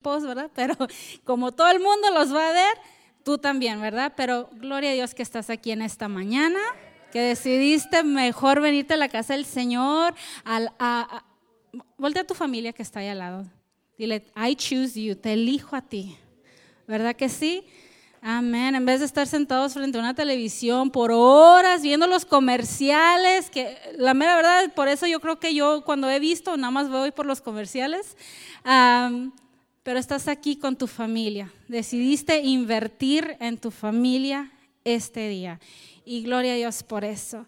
post, ¿verdad? Pero como todo el mundo los va a ver, tú también, ¿verdad? Pero gloria a Dios que estás aquí en esta mañana, que decidiste mejor venirte a la casa del Señor. Al, a, voltea a tu familia que está ahí al lado. Dile, I choose you, te elijo a ti. ¿Verdad que sí? Amén. En vez de estar sentados frente a una televisión por horas viendo los comerciales, que la mera verdad, por eso yo creo que yo cuando he visto, nada más voy por los comerciales pero estás aquí con tu familia. Decidiste invertir en tu familia este día. Y gloria a Dios por eso.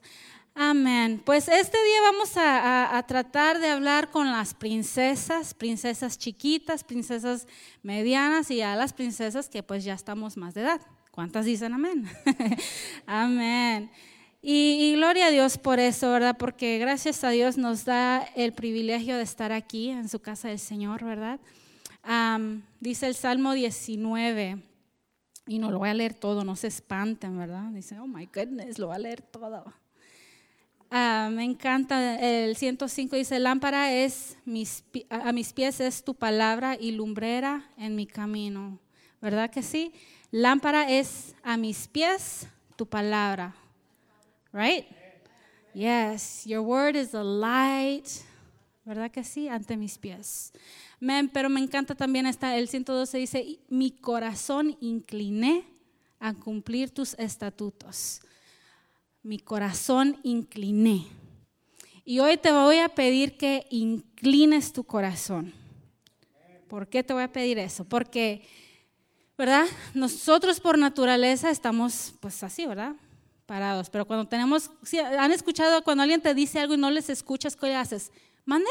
Amén. Pues este día vamos a, tratar de hablar con las princesas, princesas chiquitas, princesas medianas y a las princesas que pues ya estamos más de edad. ¿Cuántas dicen amén? amén. Y, gloria a Dios por eso, ¿verdad? Porque gracias a Dios nos da el privilegio de estar aquí en su casa del Señor, ¿verdad? Dice el Salmo 19, y no lo voy a leer todo, no se espanten, ¿verdad? Dice, oh my goodness, lo voy a leer todo. me encanta el 105 dice, lámpara es mis, a mis pies es tu palabra y lumbrera en mi camino. ¿Verdad que sí? Lámpara es a mis pies tu palabra. Right? Yes, your word is a light. ¿Verdad que sí? Ante mis pies pero me encanta también esta, el 112 dice, mi corazón incliné a cumplir tus estatutos. Mi corazón incliné. Y hoy te voy a pedir que inclines tu corazón. ¿Por qué te voy a pedir eso? Porque, ¿verdad? Nosotros por naturaleza estamos pues así, ¿verdad? Parados. Pero cuando tenemos, han escuchado cuando alguien te dice algo y no les escuchas, ¿qué haces? ¿Mande?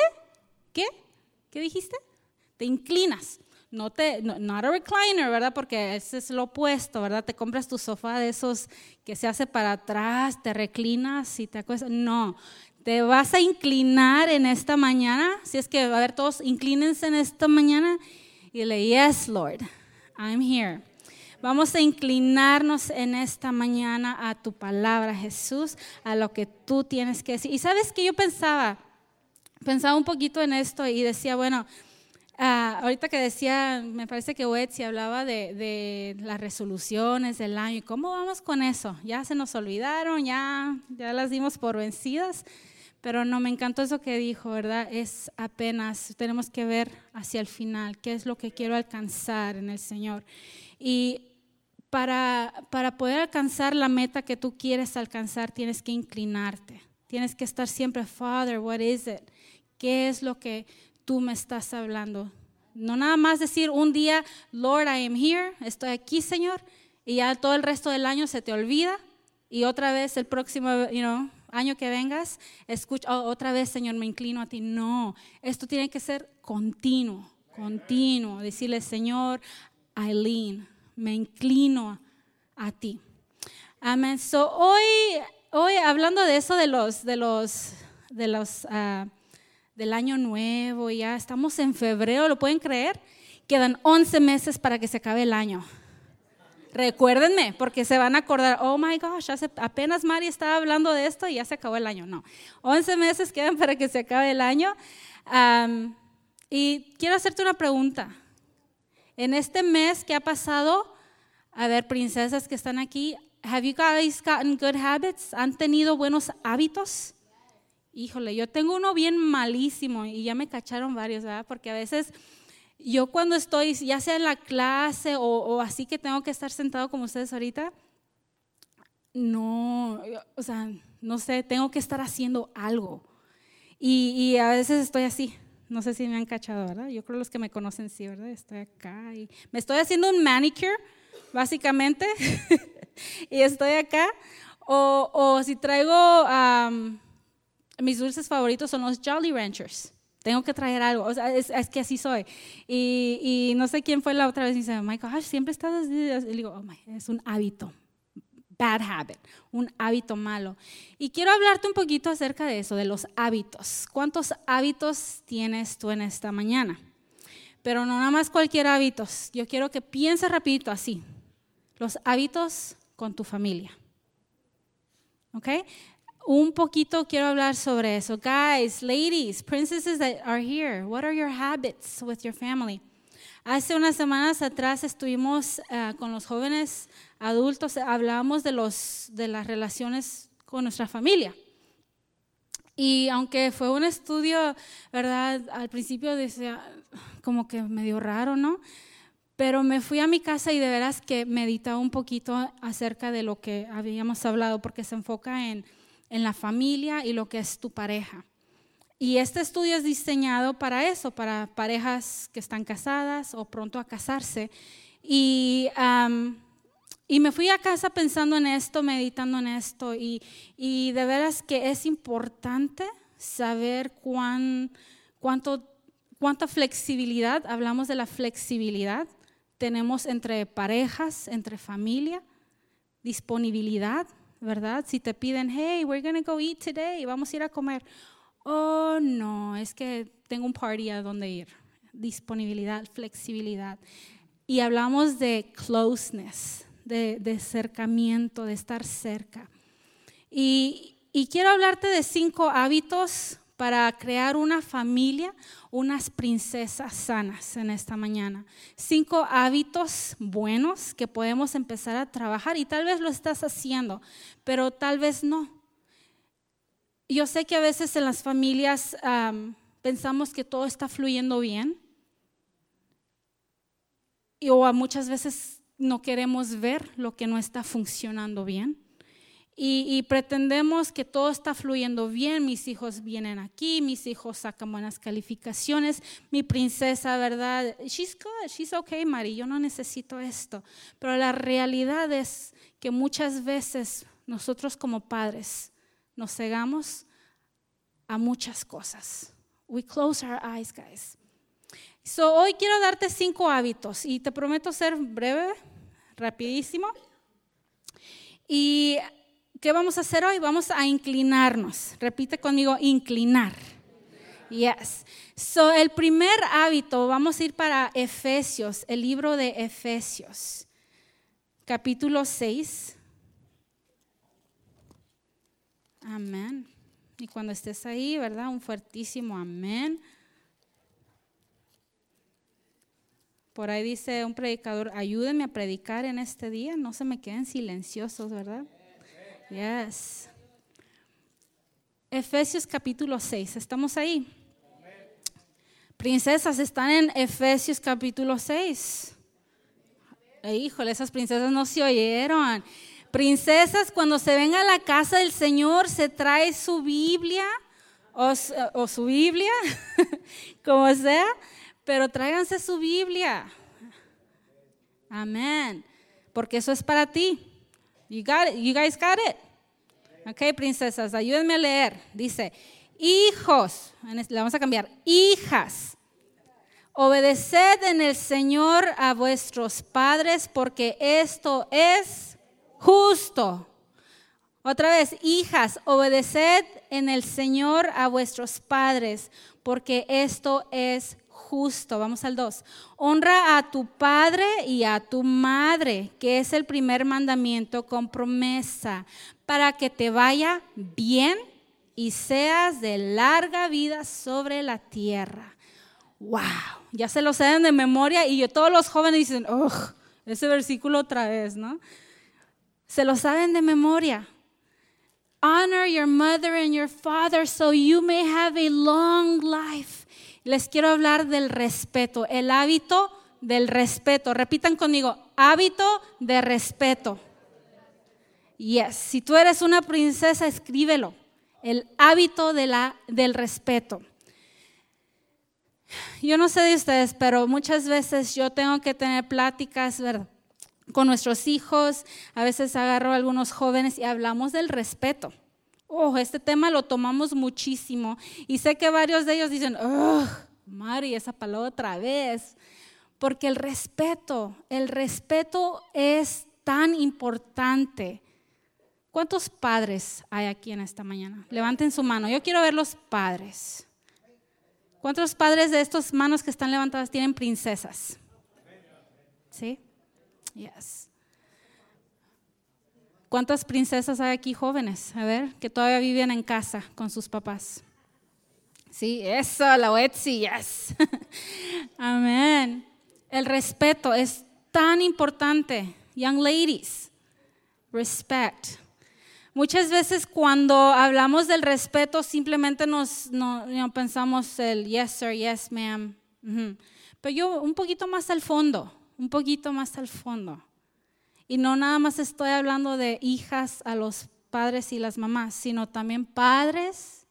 ¿Qué? ¿Qué dijiste? Te inclinas. No te, no, not a recliner, ¿verdad? Porque ese es lo opuesto, ¿verdad? Te compras tu sofá de esos que se hace para atrás, te reclinas y te acuestas. No, te vas a inclinar en esta mañana. Si es que, a ver, todos inclínense en esta mañana y dile, yes, Lord, I'm here. Vamos a inclinarnos en esta mañana a tu palabra, Jesús, a lo que tú tienes que decir. Y sabes que yo pensaba, pensaba un poquito en esto y decía, bueno, Ah, ahorita que decía, me parece que Wetzi hablaba de, las resoluciones del año y cómo vamos con eso. Ya se nos olvidaron, ya, ya las dimos por vencidas, pero no, me encantó eso que dijo, ¿verdad? Es apenas, tenemos que ver hacia el final, qué es lo que quiero alcanzar en el Señor. Y para, para poder alcanzar la meta que tú quieres alcanzar, tienes que inclinarte. Tienes que estar siempre, Father, what is it? ¿Qué es lo que tú me estás hablando. No nada más decir un día, Lord, I am here, estoy aquí, Señor, y ya todo el resto del año se te olvida y otra vez el próximo año que vengas, escucha, oh, otra vez, Señor, me inclino a ti. No, esto tiene que ser continuo, continuo. Decirle, Señor, Eileen, me inclino a ti. Amén. So, hoy, hoy hablando de eso, de los, de los, de los, uh, del año nuevo, ya estamos en febrero, ¿lo pueden creer? Quedan 11 meses para que se acabe el año. Recuérdenme, porque se van a acordar, oh my gosh, apenas Mari estaba hablando de esto y ya se acabó el año. No, 11 meses quedan para que se acabe el año. y quiero hacerte una pregunta. En este mes que ha pasado, a ver, princesas que están aquí, have you guys gotten good habits? ¿Han tenido buenos hábitos? Híjole, yo tengo uno bien malísimo y ya me cacharon varios, ¿verdad? Porque a veces yo cuando estoy, ya sea en la clase o, así que tengo que estar sentado como ustedes ahorita, no, o sea, no sé, tengo que estar haciendo algo. Y, a veces estoy así, no sé si me han cachado, ¿verdad? Yo creo los que me conocen sí, ¿verdad? Estoy acá y me estoy haciendo un manicure, básicamente, y estoy acá. O, o si traigo mis dulces favoritos son los Jolly Ranchers. Tengo que traer algo, o sea, es, que así soy. Y, no sé quién fue la otra vez y dice, gosh, siempre estás así. Y digo, oh es un hábito, bad habit, un hábito malo. Y quiero hablarte un poquito acerca de eso, de los hábitos. ¿Cuántos hábitos tienes tú en esta mañana? Pero no nada más cualquier hábito. Yo quiero que pienses rapidito así. Los hábitos con tu familia. ¿Ok? Un poquito quiero hablar sobre eso. Guys, ladies, princesses that are here, what are your habits with your family? Hace unas semanas atrás estuvimos ah, con los jóvenes adultos, hablábamos de, los, de las relaciones con nuestra familia. Y aunque fue un estudio, ¿verdad? Al principio decía como que medio raro, ¿no? Pero me fui a mi casa y de veras que meditaba un poquito acerca de lo que habíamos hablado, porque se enfoca en, en la familia y lo que es tu pareja. Y este estudio es diseñado para eso, para parejas que están casadas o pronto a casarse. Y, y me fui a casa pensando en esto, meditando en esto, y, y de veras que es importante saber cuán, cuánto, cuánta flexibilidad, hablamos de la flexibilidad, tenemos entre parejas, entre familia, disponibilidad, ¿verdad? Si te piden, hey, we're to go eat today, vamos a ir a comer oh no, es que tengo un party a donde ir. Disponibilidad, flexibilidad. Y hablamos de closeness, de, de acercamiento, de estar cerca. Y, y quiero hablarte de cinco hábitos para crear una familia, unas princesas sanas en esta mañana. Cinco hábitos buenos que podemos empezar a trabajar y tal vez lo estás haciendo, pero tal vez no yo sé que a veces en las familias pensamos que todo está fluyendo bien y, o muchas veces no queremos ver lo que no está funcionando bien. Y, pretendemos que todo está fluyendo bien, mis hijos vienen aquí, mis hijos sacan buenas calificaciones, mi princesa, ¿verdad? She's good, she's okay, Mari, yo no necesito esto. Pero la realidad es que muchas veces nosotros como padres nos cegamos a muchas cosas. We close our eyes, guys. So, hoy quiero darte cinco hábitos y te prometo ser breve, rapidísimo. ¿Y qué vamos a hacer hoy? Vamos a inclinarnos. Repite conmigo, inclinar. Yes. So, el primer hábito, vamos a ir para Efesios, el libro de Efesios, capítulo 6. Amén. Y cuando estés ahí, ¿verdad? Un fuertísimo amén. Por ahí dice un predicador, ayúdenme a predicar en este día, no se me queden silenciosos, ¿verdad? Yes. Efesios capítulo 6, ¿estamos ahí? Princesas, están en Efesios capítulo 6. Híjole, esas princesas no se oyeron. Princesas, cuando se ven a la casa del Señor, se trae su Biblia o, su Biblia, como sea, pero tráiganse su Biblia. Amén. Porque eso es para ti. You, got you guys got it. Ok, princesas, ayúdenme a leer. Dice, hijos, le vamos a cambiar, hijas, obedeced en el Señor a vuestros padres porque esto es justo. Otra vez, hijas, obedeced en el Señor a vuestros padres, porque esto es justo. Vamos al 2. Honra a tu padre y a tu madre, que es el primer mandamiento con promesa, para que te vaya bien y seas de larga vida sobre la tierra. Wow, ya se lo saben de memoria y yo, todos los jóvenes dicen, oh, ese versículo otra vez, ¿no? Se lo saben de memoria. Honor your mother and your father so you may have a long life. Les quiero hablar del respeto, el hábito del respeto. Repitan conmigo, hábito de respeto. Yes, si tú eres una princesa, escríbelo. El hábito de la, del respeto. Yo no sé de ustedes, pero muchas veces yo tengo que tener pláticas, ¿verdad? con nuestros hijos, a veces agarro a algunos jóvenes y hablamos del respeto. Oh, este tema lo tomamos muchísimo y sé que varios de ellos dicen, oh, Mari, esa palabra otra vez, porque el respeto, el respeto es tan importante. ¿Cuántos padres hay aquí en esta mañana? Levanten su mano. Yo quiero ver los padres. ¿Cuántos padres de estos manos que están levantadas tienen princesas? ¿Sí? Yes. ¿Cuántas princesas hay aquí jóvenes? A ver, que todavía viven en casa con sus papás. Sí, eso, la Etsy, yes. Amén. El respeto es tan importante. Young ladies, respect. Muchas veces cuando hablamos del respeto simplemente nos pensamos el yes sir, yes ma'am. Pero yo un poquito más al fondo, un poquito más al fondo. Y no nada más estoy hablando de hijas a los padres y las mamás, sino también padres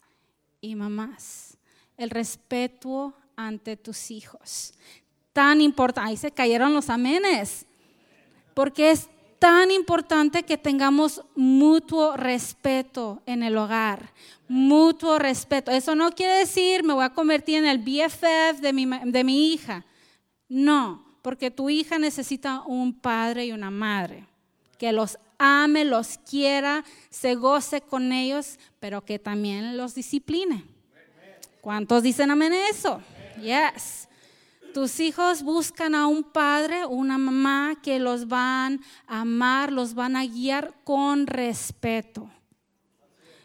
y mamás. El respeto ante tus hijos. Tan importante. Ahí se cayeron los amenes. Porque es tan importante que tengamos mutuo respeto en el hogar. Mutuo respeto. Eso no quiere decir me voy a convertir en el BFF de mi, de mi hija. No, porque tu hija necesita un padre y una madre que los ame, los quiera, se goce con ellos, pero que también los discipline. ¿Cuántos dicen amén eso? Yes. Tus hijos buscan a un padre, una mamá que los van a amar, los van a guiar con respeto.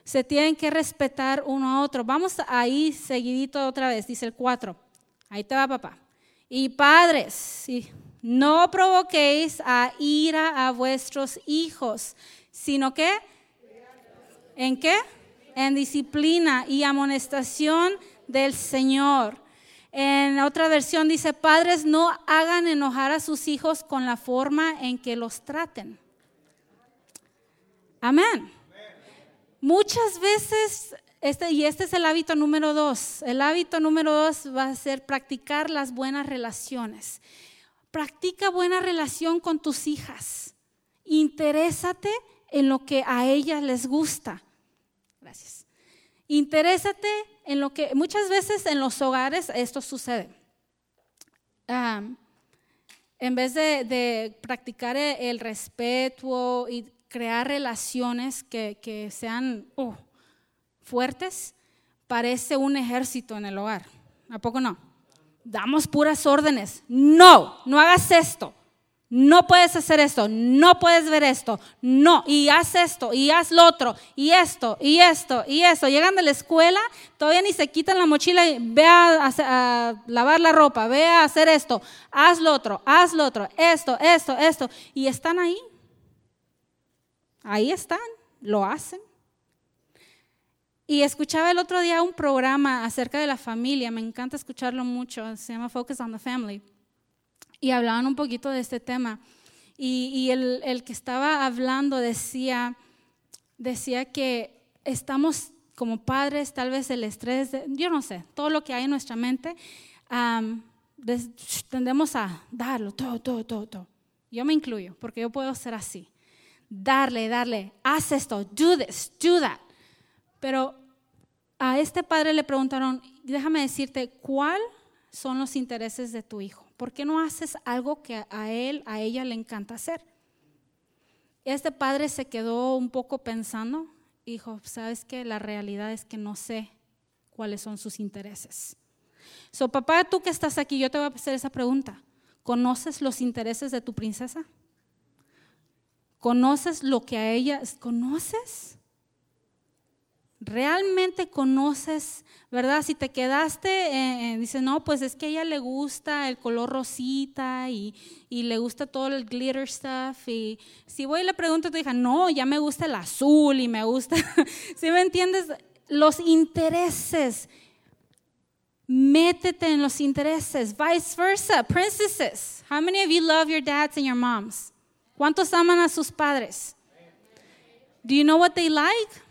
Se tienen que respetar uno a otro. Vamos ahí seguidito otra vez, dice el 4. Ahí te va papá. Y padres, no provoquéis a ira a vuestros hijos, sino que, ¿en qué? En disciplina y amonestación del Señor. En otra versión dice, padres, no hagan enojar a sus hijos con la forma en que los traten. Amén. Muchas veces, este, y este es el hábito número dos, el hábito número dos va a ser practicar las buenas relaciones. Practica buena relación con tus hijas. Interésate en lo que a ellas les gusta. Gracias. Interésate en lo que muchas veces en los hogares esto sucede. en vez de, practicar e, el, respeto y crear relaciones que, sean uh, fuertes, parece un ejército en el hogar. ¿A poco no? Damos puras órdenes. No, no hagas esto no puedes hacer esto, no puedes ver esto, no, y haz esto, y haz lo otro, y esto, y esto, y eso. Llegan de la escuela, todavía ni se quitan la mochila y ve a, lavar la ropa, ve a hacer esto, haz lo otro, haz lo otro, esto, esto, esto. Y están ahí. Ahí están, lo hacen. Y escuchaba el otro día un programa acerca de la familia, me encanta escucharlo mucho, se llama Focus on the Family y hablaban un poquito de este tema. Y, el, que estaba hablando decía, decía que estamos como padres, tal vez el estrés, yo no sé, todo lo que hay en nuestra mente, tendemos a darlo, todo, todo, todo, todo. Yo me incluyo, porque yo puedo ser así. Darle, darle, haz esto, do this, do that. Pero a este padre le preguntaron, déjame decirte, ¿cuál son los intereses de tu hijo? ¿Por qué no haces algo que a él, a ella le encanta hacer? Este padre se quedó un poco pensando y dijo, ¿sabes qué? La realidad es que no sé cuáles son sus intereses. So, papá, tú que estás aquí, yo te voy a hacer esa pregunta. ¿Conoces los intereses de tu princesa? ¿Conoces lo que a ella conoces? Realmente conoces, ¿verdad? Si te quedaste, eh, eh, dices, no, pues es que a ella le gusta el color rosita y, le gusta todo el glitter stuff. Y si voy y le pregunto, te dije, no, ya me gusta el azul y me gusta, ¿sí me entiendes? Los intereses. Métete en los intereses. Vice versa, princesses. How many of you love your dads and your moms? ¿Cuántos aman a sus padres? Do you know what they like?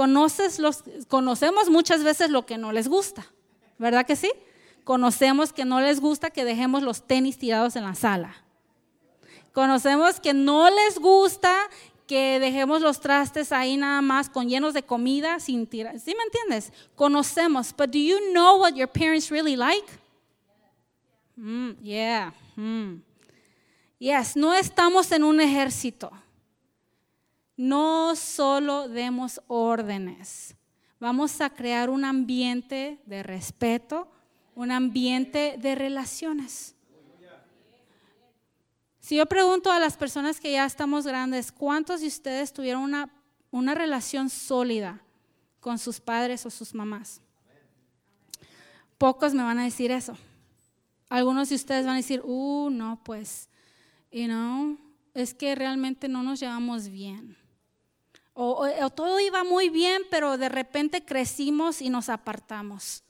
Conoces los, conocemos muchas veces lo que no les gusta, ¿verdad que sí? Conocemos que no les gusta que dejemos los tenis tirados en la sala. Conocemos que no les gusta que dejemos los trastes ahí nada más con llenos de comida sin tirar. ¿Sí me entiendes? Conocemos. But do you know what your parents really like? Mm, yeah. Mm. Yes, no estamos en un ejército no solo demos órdenes, vamos a crear un ambiente de respeto, un ambiente de relaciones. Si yo pregunto a las personas que ya estamos grandes, ¿cuántos de ustedes tuvieron una, una relación sólida con sus padres o sus mamás? Pocos me van a decir eso. algunos de ustedes van a decir, uh, no, pues, you know, es que realmente no nos llevamos bien. O, todo iba muy bien, pero de repente crecimos y nos apartamos.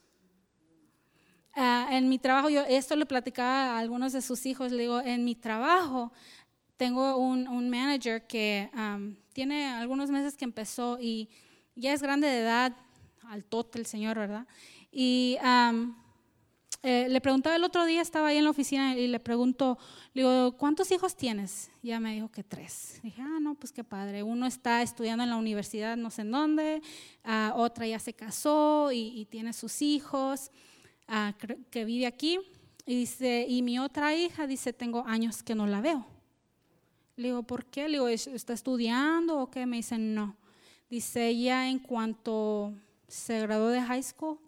Ah, en mi trabajo, yo esto le platicaba a algunos de sus hijos, le digo, en mi trabajo tengo un, un manager que tiene algunos meses que empezó y ya es grande de edad, al tote el señor, ¿verdad? Y eh, le preguntaba el otro día, estaba ahí en la oficina y le pregunto, digo, ¿cuántos hijos tienes? ya me dijo que tres. Dije, ah, no, pues qué padre. Uno está estudiando en la universidad no sé en dónde, ah, otra ya se casó y, tiene sus hijos, ah, que vive aquí. Y dice, y mi otra hija dice, tengo años que no la veo. Le digo, ¿por qué? Le digo, ¿está estudiando o qué? Me dice, no. Dice, ella en cuanto se graduó de high school,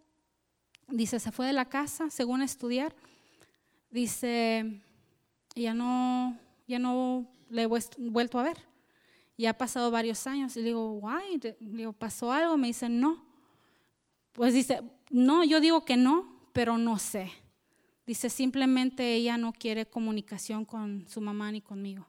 dice, se fue de la casa según estudiar. Dice, ya no, ya no le he vuelto a ver. Ya ha pasado varios años. Y le digo, guay, digo, ¿pasó algo? Me dice, no. Pues dice, no, yo digo que no, pero no sé. Dice, simplemente ella no quiere comunicación con su mamá ni conmigo.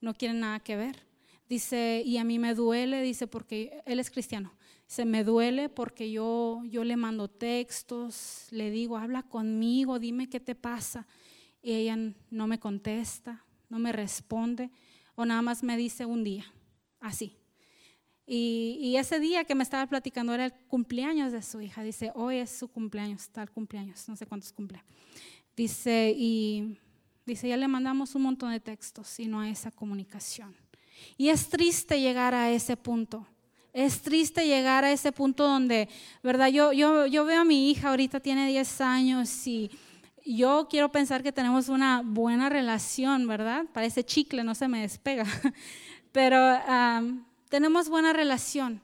No quiere nada que ver. Dice, y a mí me duele, dice, porque él es cristiano. Se me duele porque yo, yo le mando textos, le digo, habla conmigo, dime qué te pasa. Y ella no me contesta, no me responde, o nada más me dice un día, así. Y, ese día que me estaba platicando era el cumpleaños de su hija. Dice, hoy es su cumpleaños, tal cumpleaños, no sé cuántos cumple. Dice, y dice, ya le mandamos un montón de textos y no hay esa comunicación. Y es triste llegar a ese punto. Es triste llegar a ese punto donde, ¿verdad? Yo, yo, yo veo a mi hija, ahorita tiene 10 años y yo quiero pensar que tenemos una buena relación, ¿verdad? Parece chicle, no se me despega. Pero tenemos buena relación.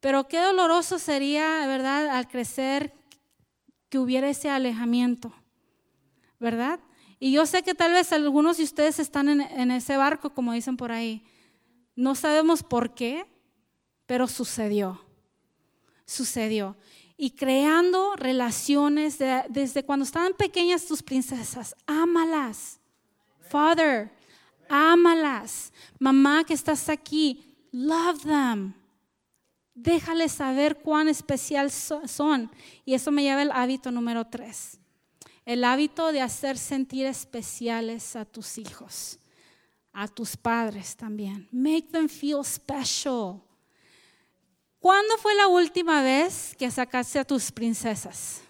Pero qué doloroso sería, ¿verdad? Al crecer que hubiera ese alejamiento, ¿verdad? Y yo sé que tal vez algunos de ustedes están en, ese barco, como dicen por ahí. No sabemos por qué, pero sucedió, sucedió. Y creando relaciones desde cuando estaban pequeñas tus princesas, ámalas. Father, ámalas. Mamá que estás aquí, love them. Déjales saber cuán especial son. Y eso me lleva al hábito número tres. El hábito de hacer sentir especiales a tus hijos, a tus padres también. Make them feel special. ¿Cuándo fue la última vez que sacaste a tus princesas?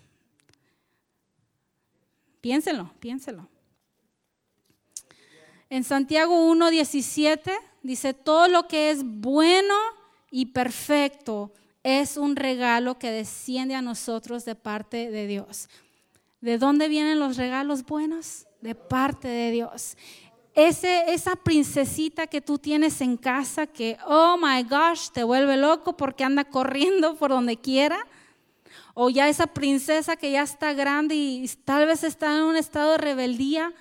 Piénselo, piénselo. En Santiago 1.17 dice, todo lo que es bueno y perfecto es un regalo que desciende a nosotros de parte de Dios. ¿De dónde vienen los regalos buenos? De parte de Dios esa princesita que tú tienes en casa que, oh my gosh, te vuelve loco porque anda corriendo por donde quiera. O ya esa princesa que ya está grande y tal vez está en un estado de rebeldía.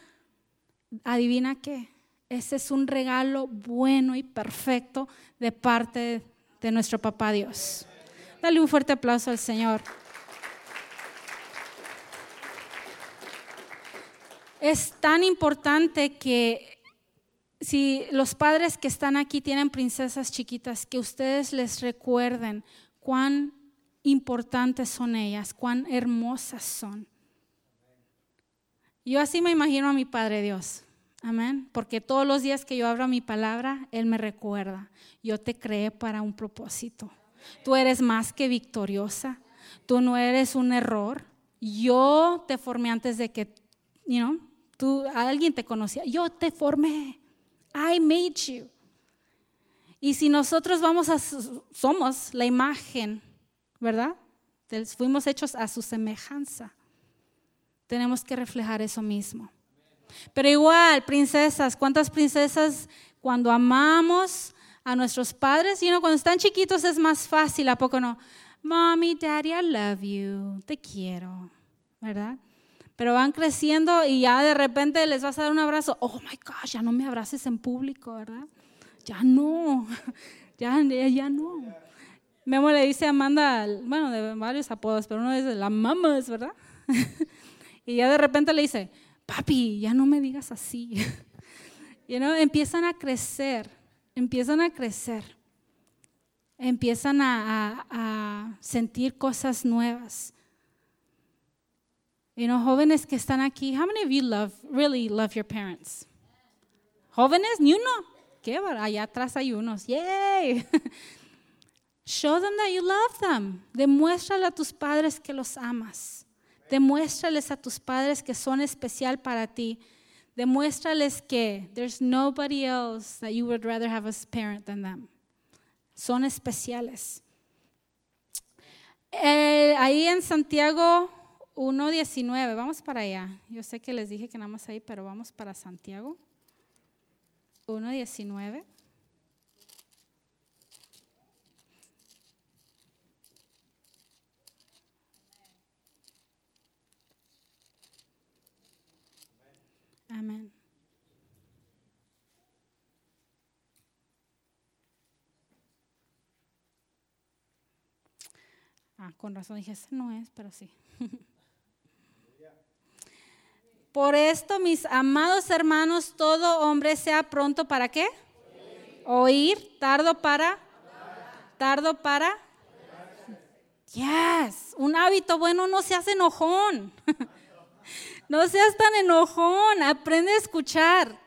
Adivina qué, ese es un regalo bueno y perfecto de parte de nuestro papá Dios. Dale un fuerte aplauso al Señor. Es tan importante que si los padres que están aquí tienen princesas chiquitas, que ustedes les recuerden cuán importantes son ellas, cuán hermosas son. Yo así me imagino a mi Padre Dios. Amén. Porque todos los días que yo abro mi palabra, Él me recuerda, yo te creé para un propósito. Tú eres más que victoriosa. Tú no eres un error. Yo te formé antes de que, you know, tú, alguien te conocía. Yo te formé. I made you. Y si nosotros vamos a, somos la imagen, ¿verdad? Fuimos hechos a su semejanza. Tenemos que reflejar eso mismo. Pero igual, princesas, ¿cuántas princesas cuando amamos a nuestros padres? Y cuando están chiquitos es más fácil, ¿a poco no? Mommy, daddy, I love you, te quiero, ¿verdad? Pero van creciendo y ya de repente les vas a dar un abrazo. Oh my gosh, ya no me abraces en público, ¿verdad? Ya no, ya, ya no. Memo le dice a Amanda, bueno, de varios apodos, pero uno es la mamas, ¿verdad? Y ya de repente le dice, papi, ya no me digas así. you know, empiezan a crecer, empiezan a crecer, empiezan a, sentir cosas nuevas. You know, jóvenes que están aquí, how many of you love, really love your parents? Jóvenes, ni uno. Qué allá atrás hay unos. Yay. Show them that you love them. Demuéstrale a tus padres que los amas. Demuéstrales a tus padres que son especial para ti. Demuéstrales que there's nobody else that you would rather have as parent than them. Son especiales. Eh, ahí en Santiago 1.19, vamos para allá. Yo sé que les dije que nada más ahí, pero vamos para Santiago 1.19. Amén. Ah, con razón dije, ese no es, pero sí. Por esto, mis amados hermanos, todo hombre sea pronto para qué? Oír, tardo para, tardo para. Yes, un hábito bueno no se hace enojón. No seas tan enojón, aprende a escuchar.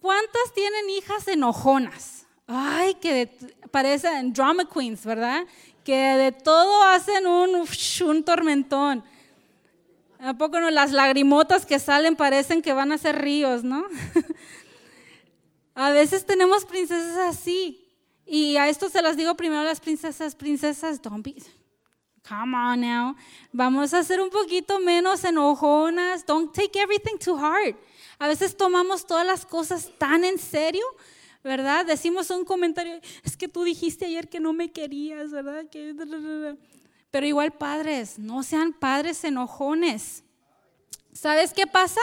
¿Cuántas tienen hijas enojonas? Ay, que parecen drama queens, ¿verdad? Que de todo hacen un, un tormentón. ¿A poco no? Las lagrimotas que salen parecen que van a ser ríos, ¿no? a veces tenemos princesas así. Y a esto se las digo primero a las princesas, princesas, don't be, Come on now. Vamos a ser un poquito menos enojonas. Don't take everything too hard. A veces tomamos todas las cosas tan en serio, ¿verdad? Decimos un comentario, es que tú dijiste ayer que no me querías, ¿verdad? Pero igual padres, no sean padres enojones. ¿Sabes qué pasa?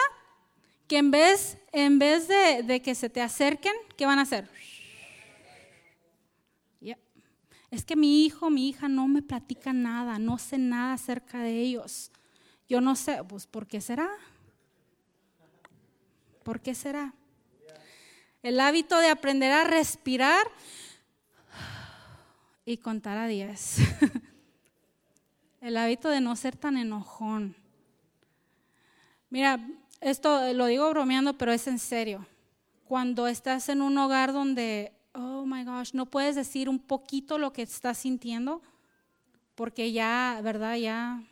Que en vez, en vez de, de que se te acerquen, ¿qué van a hacer? Es que mi hijo, mi hija no me platica nada, no sé nada acerca de ellos. Yo no sé, pues ¿por qué será? ¿Por qué será? El hábito de aprender a respirar y contar a diez. El hábito de no ser tan enojón. Mira, esto lo digo bromeando, pero es en serio. Cuando estás en un hogar donde oh my gosh, no puedes decir un poquito lo que estás sintiendo, porque ya, ¿verdad? Ya,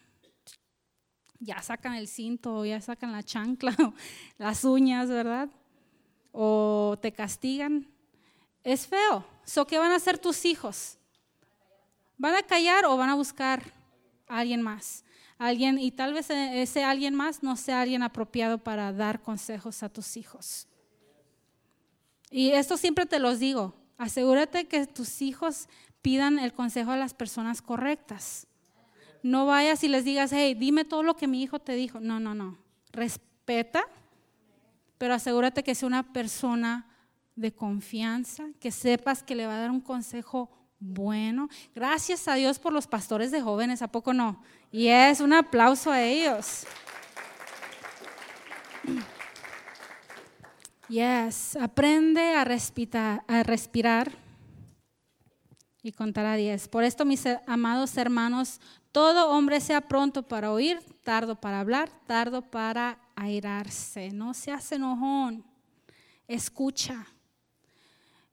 ya sacan el cinto, ya sacan la chancla, las uñas, ¿verdad? O te castigan. Es feo. So, ¿Qué van a hacer tus hijos? ¿Van a callar o van a buscar alguien más? Alguien, y tal vez ese alguien más no sea alguien apropiado para dar consejos a tus hijos. Y esto siempre te los digo, asegúrate que tus hijos pidan el consejo a las personas correctas. No vayas y les digas, hey, dime todo lo que mi hijo te dijo. No, no, no. Respeta, pero asegúrate que sea una persona de confianza, que sepas que le va a dar un consejo bueno. Gracias a Dios por los pastores de jóvenes, ¿a poco no? Y es un aplauso a ellos. Yes, aprende a respirar, y contar a diez. Por esto, mis amados hermanos, todo hombre sea pronto para oír, tardo para hablar, tardo para airarse. No seas enojón, escucha.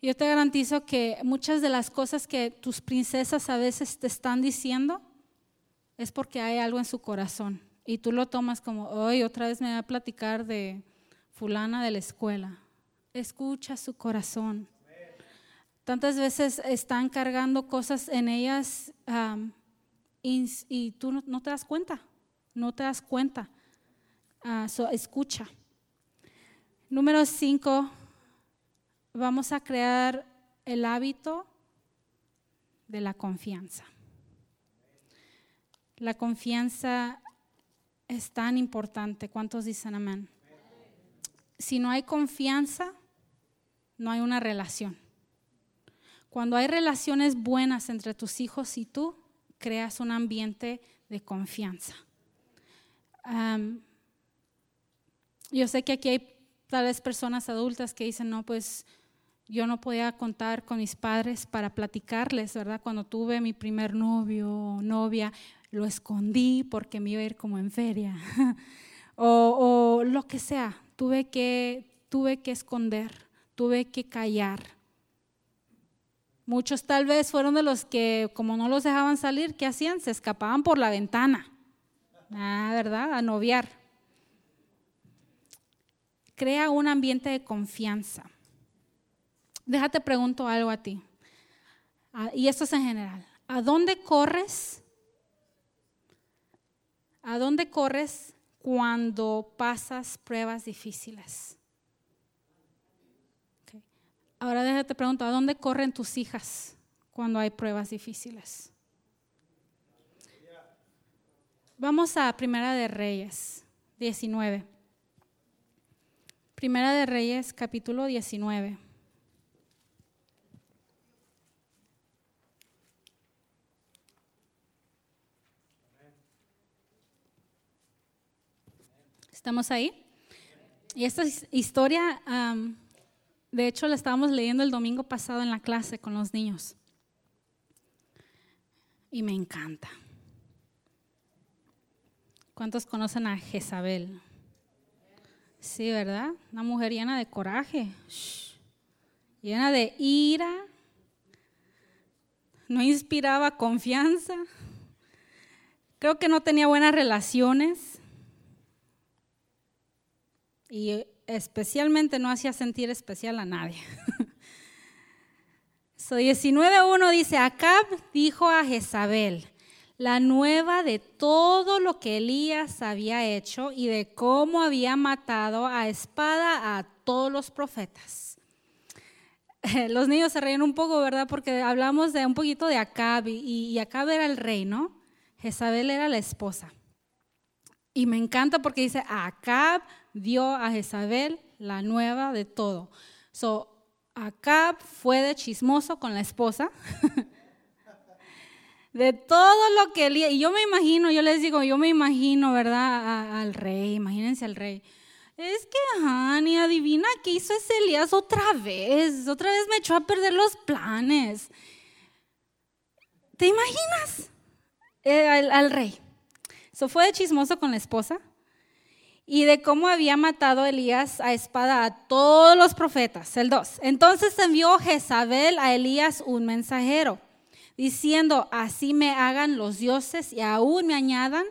Yo te garantizo que muchas de las cosas que tus princesas a veces te están diciendo es porque hay algo en su corazón y tú lo tomas como, hoy otra vez me va a platicar de fulana de la escuela. Escucha su corazón. Tantas veces están cargando cosas en ellas y, tú no, te das cuenta, no te das cuenta. Ah, escucha. Número cinco, vamos a crear el hábito de la confianza. La confianza es tan importante. ¿Cuántos dicen amén? si no hay confianza, no hay una relación. Cuando hay relaciones buenas entre tus hijos y tú, creas un ambiente de confianza. Yo sé que aquí hay tal vez personas adultas que dicen, no, pues yo no podía contar con mis padres para platicarles, ¿verdad? Cuando tuve mi primer novio o novia, lo escondí porque me iba a ir como en feria. o, o, lo que sea, tuve que, tuve que esconder, tuve que callar. Muchos tal vez fueron de los que, como no los dejaban salir, ¿qué hacían? Se escapaban por la ventana. Ah, ¿verdad? A noviar. Crea un ambiente de confianza. Déjate pregunto algo a ti. Ah, y esto es en general. ¿A dónde corres? ¿A dónde corres cuando pasas pruebas difíciles? Ahora déjate pregunto, ¿a dónde corren tus hijas cuando hay pruebas difíciles? Vamos a Primera de Reyes 19. Primera de Reyes capítulo 19. ¿Estamos ahí? Y esta historia, de hecho, la estábamos leyendo el domingo pasado en la clase con los niños. Y me encanta. ¿Cuántos conocen a Jezabel? Sí, ¿verdad? Una mujer llena de coraje, llena de ira, no inspiraba confianza, creo que no tenía buenas relaciones y especialmente no hacía sentir especial a nadie. so 19.1 dice, Acab dijo a Jezabel, la nueva de todo lo que Elías había hecho y de cómo había matado a espada a todos los profetas. Los niños se reían un poco, ¿verdad? Porque hablamos de un poquito de Acab y, y Acab era el rey, ¿no? Jezabel era la esposa. Y me encanta porque dice, Acab dio a Jezabel la nueva de todo. So, Acab fue de chismoso con la esposa. de todo lo que Elías, y yo me imagino, yo les digo, yo me imagino, ¿verdad? al rey, imagínense al rey. Es que, Hani, adivina qué hizo ese Elías otra vez. Otra vez me echó a perder los planes. ¿Te imaginas? Eh, al, rey. So fue de chismoso con la esposa y de cómo había matado Elías a espada a todos los profetas. El 2. Entonces envió Jezabel a Elías un mensajero, diciendo, así me hagan los dioses y aún me añadan,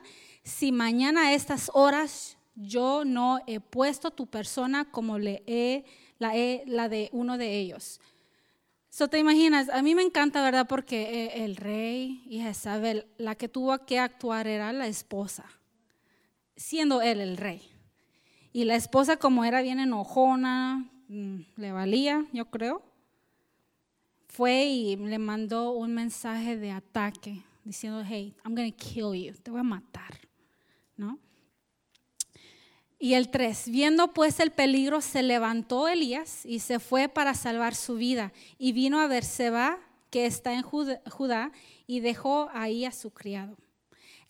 si mañana a estas horas yo no he puesto tu persona como le he, la, la de uno de ellos. So te imaginas, a mí me encanta, ¿verdad? Porque eh, el rey y Jezabel, la que tuvo que actuar era la esposa siendo él el rey. Y la esposa, como era bien enojona, mm, le valía, yo creo, fue y le mandó un mensaje de ataque diciendo, hey, I'm going to kill you, te voy a matar, ¿no? Y el 3, viendo pues el peligro, se levantó Elías y se fue para salvar su vida y vino a Berseba, que está en Judá, y dejó ahí a su criado.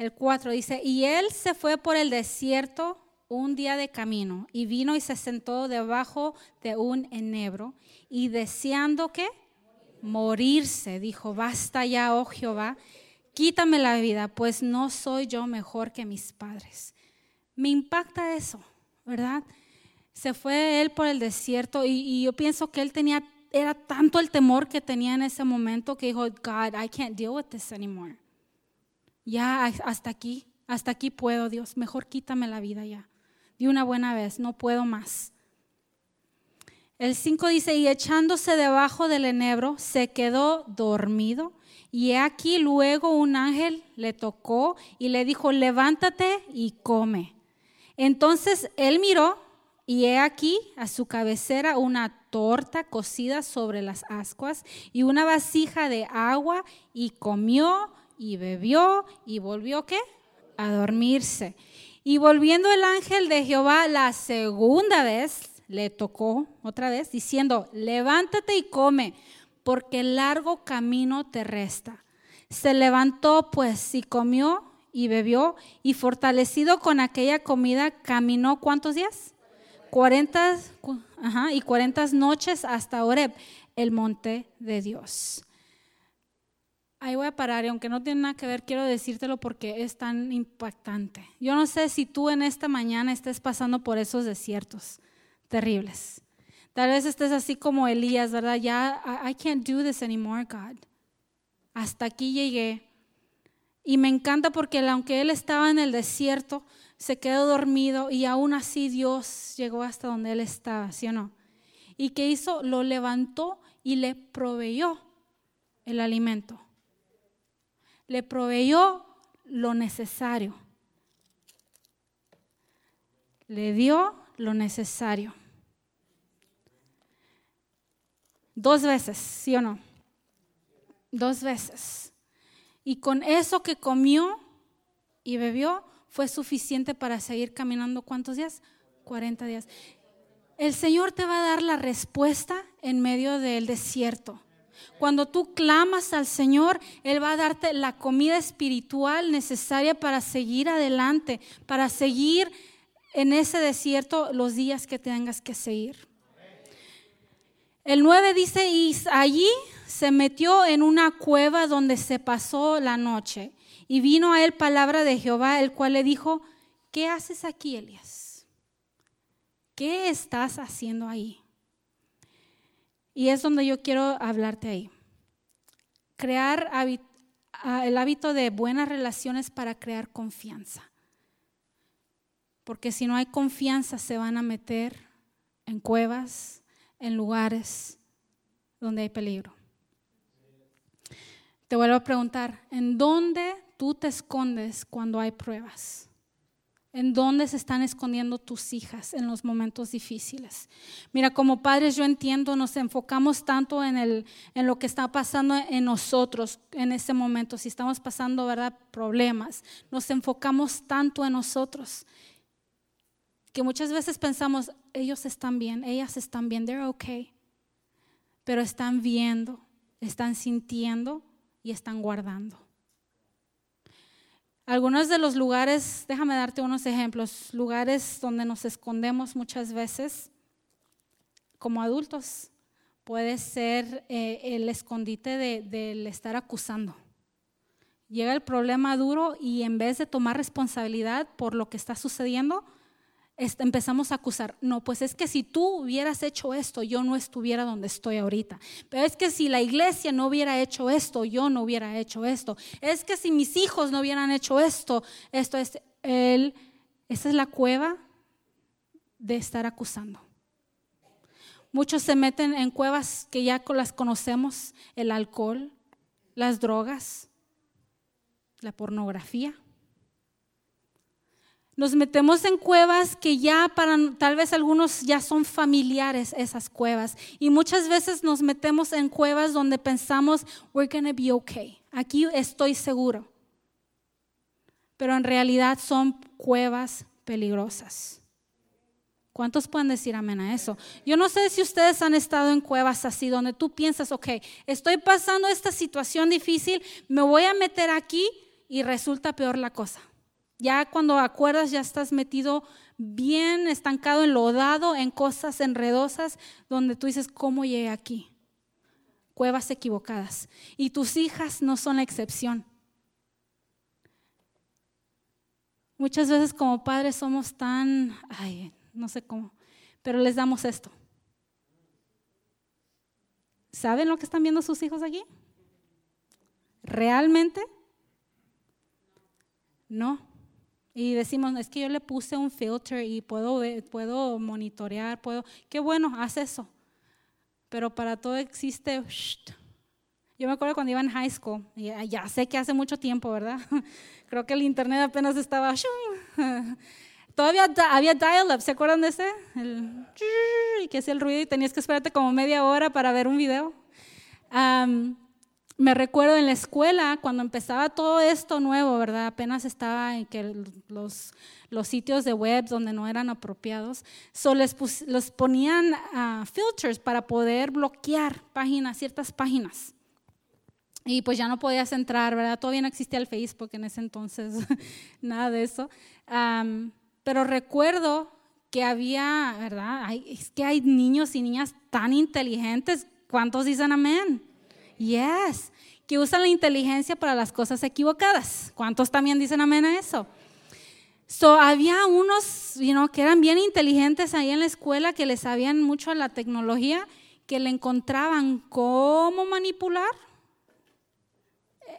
El 4 dice, y él se fue por el desierto un día de camino y vino y se sentó debajo de un enebro y deseando que morirse, dijo, basta ya, oh Jehová, quítame la vida, pues no soy yo mejor que mis padres. Me impacta eso, ¿verdad? Se fue él por el desierto y, y yo pienso que él tenía, era tanto el temor que tenía en ese momento que dijo, God, I can't deal with this anymore ya hasta aquí, hasta aquí puedo, Dios, mejor quítame la vida ya. De una buena vez, no puedo más. El 5 dice, y echándose debajo del enebro, se quedó dormido. Y aquí luego un ángel le tocó y le dijo, levántate y come. Entonces él miró y he aquí a su cabecera una torta cocida sobre las ascuas y una vasija de agua y comió y bebió y volvió qué? A dormirse. Y volviendo el ángel de Jehová la segunda vez, le tocó otra vez, diciendo, levántate y come, porque largo camino te resta. Se levantó pues y comió y bebió, y fortalecido con aquella comida, caminó cuántos días? 40, ajá, y 40 noches hasta Oreb, el monte de Dios. Ahí voy a parar y aunque no tiene nada que ver, quiero decírtelo porque es tan impactante. Yo no sé si tú en esta mañana estés pasando por esos desiertos terribles. Tal vez estés así como Elías, ¿verdad? Ya, I, can't do this anymore, God. Hasta aquí llegué. Y me encanta porque aunque él estaba en el desierto, se quedó dormido y aún así Dios llegó hasta donde él estaba, ¿sí o no? ¿Y qué hizo? Lo levantó y le proveyó el alimento le proveyó lo necesario. Le dio lo necesario. Dos veces, ¿sí o no? Dos veces. Y con eso que comió y bebió fue suficiente para seguir caminando cuántos días? 40 días. El Señor te va a dar la respuesta en medio del desierto. Cuando tú clamas al Señor, Él va a darte la comida espiritual necesaria para seguir adelante, para seguir en ese desierto los días que tengas que seguir. El 9 dice, y allí se metió en una cueva donde se pasó la noche. Y vino a él palabra de Jehová, el cual le dijo, ¿qué haces aquí, Elías? ¿Qué estás haciendo ahí? Y es donde yo quiero hablarte ahí. Crear el hábito de buenas relaciones para crear confianza. Porque si no hay confianza se van a meter en cuevas, en lugares donde hay peligro. Te vuelvo a preguntar, ¿en dónde tú te escondes cuando hay pruebas? ¿En dónde se están escondiendo tus hijas en los momentos difíciles? Mira, como padres yo entiendo, nos enfocamos tanto en, el, en lo que está pasando en nosotros en ese momento. Si estamos pasando, ¿verdad? Problemas, nos enfocamos tanto en nosotros que muchas veces pensamos, ellos están bien, ellas están bien, they're okay. Pero están viendo, están sintiendo y están guardando. Algunos de los lugares, déjame darte unos ejemplos, lugares donde nos escondemos muchas veces como adultos, puede ser eh, el escondite del estar acusando. Llega el problema duro y en vez de tomar responsabilidad por lo que está sucediendo, empezamos a acusar, no, pues es que si tú hubieras hecho esto, yo no estuviera donde estoy ahorita. Pero es que si la iglesia no hubiera hecho esto, yo no hubiera hecho esto. Es que si mis hijos no hubieran hecho esto, esto es el, esta es la cueva de estar acusando. Muchos se meten en cuevas que ya las conocemos, el alcohol, las drogas, la pornografía. Nos metemos en cuevas que ya para tal vez algunos ya son familiares esas cuevas. Y muchas veces nos metemos en cuevas donde pensamos, we're going be okay. Aquí estoy seguro. Pero en realidad son cuevas peligrosas. ¿Cuántos pueden decir amén a eso? Yo no sé si ustedes han estado en cuevas así, donde tú piensas, ok, estoy pasando esta situación difícil, me voy a meter aquí y resulta peor la cosa. Ya cuando acuerdas, ya estás metido bien estancado, enlodado en cosas enredosas donde tú dices, ¿cómo llegué aquí? Cuevas equivocadas. Y tus hijas no son la excepción. Muchas veces como padres somos tan, ay, no sé cómo, pero les damos esto. ¿Saben lo que están viendo sus hijos aquí? ¿Realmente? No. Y decimos, es que yo le puse un filter y puedo, puedo monitorear, puedo, qué bueno, haz eso. Pero para todo existe, yo me acuerdo cuando iba en high school, ya, ya, sé que hace mucho tiempo, ¿verdad? Creo que el internet apenas estaba, todavía había dial-up, ¿se acuerdan de ese? El, y que hacía el ruido y tenías que esperarte como media hora para ver un video. Me recuerdo en la escuela, cuando empezaba todo esto nuevo, ¿verdad? Apenas estaba en que los, los sitios de web donde no eran apropiados, so les, ponían uh, filters para poder bloquear páginas, ciertas páginas. Y pues ya no podías entrar, ¿verdad? Todavía no existía el Facebook en ese entonces, nada de eso. pero recuerdo que había, ¿verdad? es que hay niños y niñas tan inteligentes. ¿Cuántos dicen amén? Yes. Que usan la inteligencia para las cosas equivocadas. ¿Cuántos también dicen amén a eso? So, había unos que eran bien inteligentes ahí en la escuela, que les sabían mucho a la tecnología, que le encontraban cómo manipular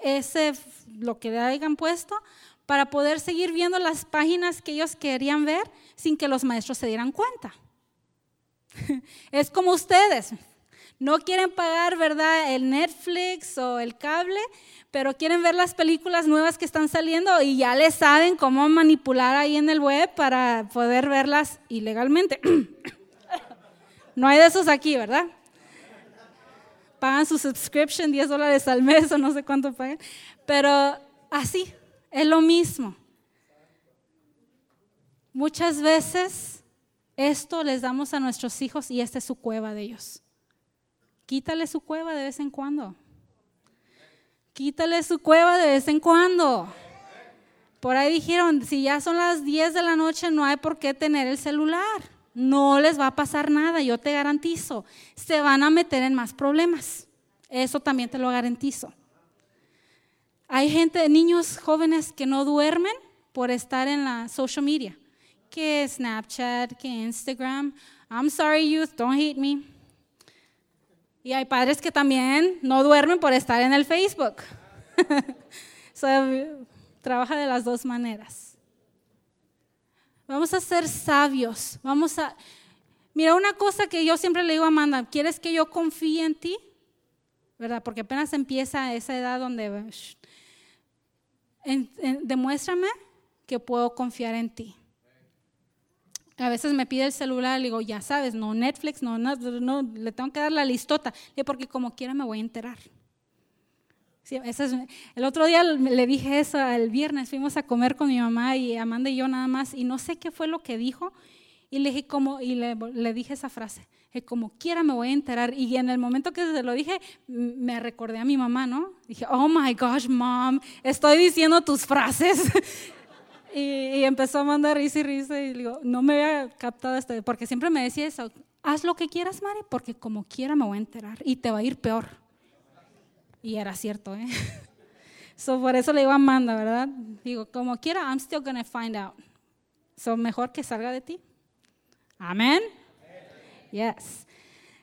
ese, lo que le hayan puesto, para poder seguir viendo las páginas que ellos querían ver sin que los maestros se dieran cuenta. Es como ustedes, no quieren pagar, ¿verdad?, el Netflix o el cable, pero quieren ver las películas nuevas que están saliendo y ya les saben cómo manipular ahí en el web para poder verlas ilegalmente. No hay de esos aquí, ¿verdad? Pagan su subscription 10 dólares al mes o no sé cuánto pagan, pero así, es lo mismo. Muchas veces esto les damos a nuestros hijos y esta es su cueva de ellos. Quítale su cueva de vez en cuando. Quítale su cueva de vez en cuando. Por ahí dijeron, si ya son las 10 de la noche no hay por qué tener el celular. No les va a pasar nada, yo te garantizo. Se van a meter en más problemas. Eso también te lo garantizo. Hay gente, niños jóvenes que no duermen por estar en la social media, que Snapchat, que Instagram. I'm sorry, youth, don't hate me. Y hay padres que también no duermen por estar en el Facebook. trabaja de las dos maneras. Vamos a ser sabios. Vamos a. Mira, una cosa que yo siempre le digo a Amanda: ¿quieres que yo confíe en ti? ¿Verdad? Porque apenas empieza esa edad donde demuéstrame que puedo confiar en ti. A veces me pide el celular, le digo, ya sabes, no Netflix, no, no, le tengo que dar la listota, porque como quiera me voy a enterar. el otro día le dije eso, el viernes fuimos a comer con mi mamá y Amanda y yo nada más, y no sé qué fue lo que dijo, y le dije como, y le, le dije esa frase, que como quiera me voy a enterar. Y en el momento que se lo dije, me recordé a mi mamá, ¿no? Dije, oh my gosh, mom, estoy diciendo tus frases. y, empezó a mandar risa y risa. Y digo, no me había captado esto, porque siempre me decía eso, haz lo que quieras, Mari, porque como quiera me voy a enterar y te va a ir peor. Y era cierto, ¿eh? So, por eso le digo a Amanda, ¿verdad? Digo, como quiera, I'm still gonna find out. So, mejor que salga de ti. Amén. Yes.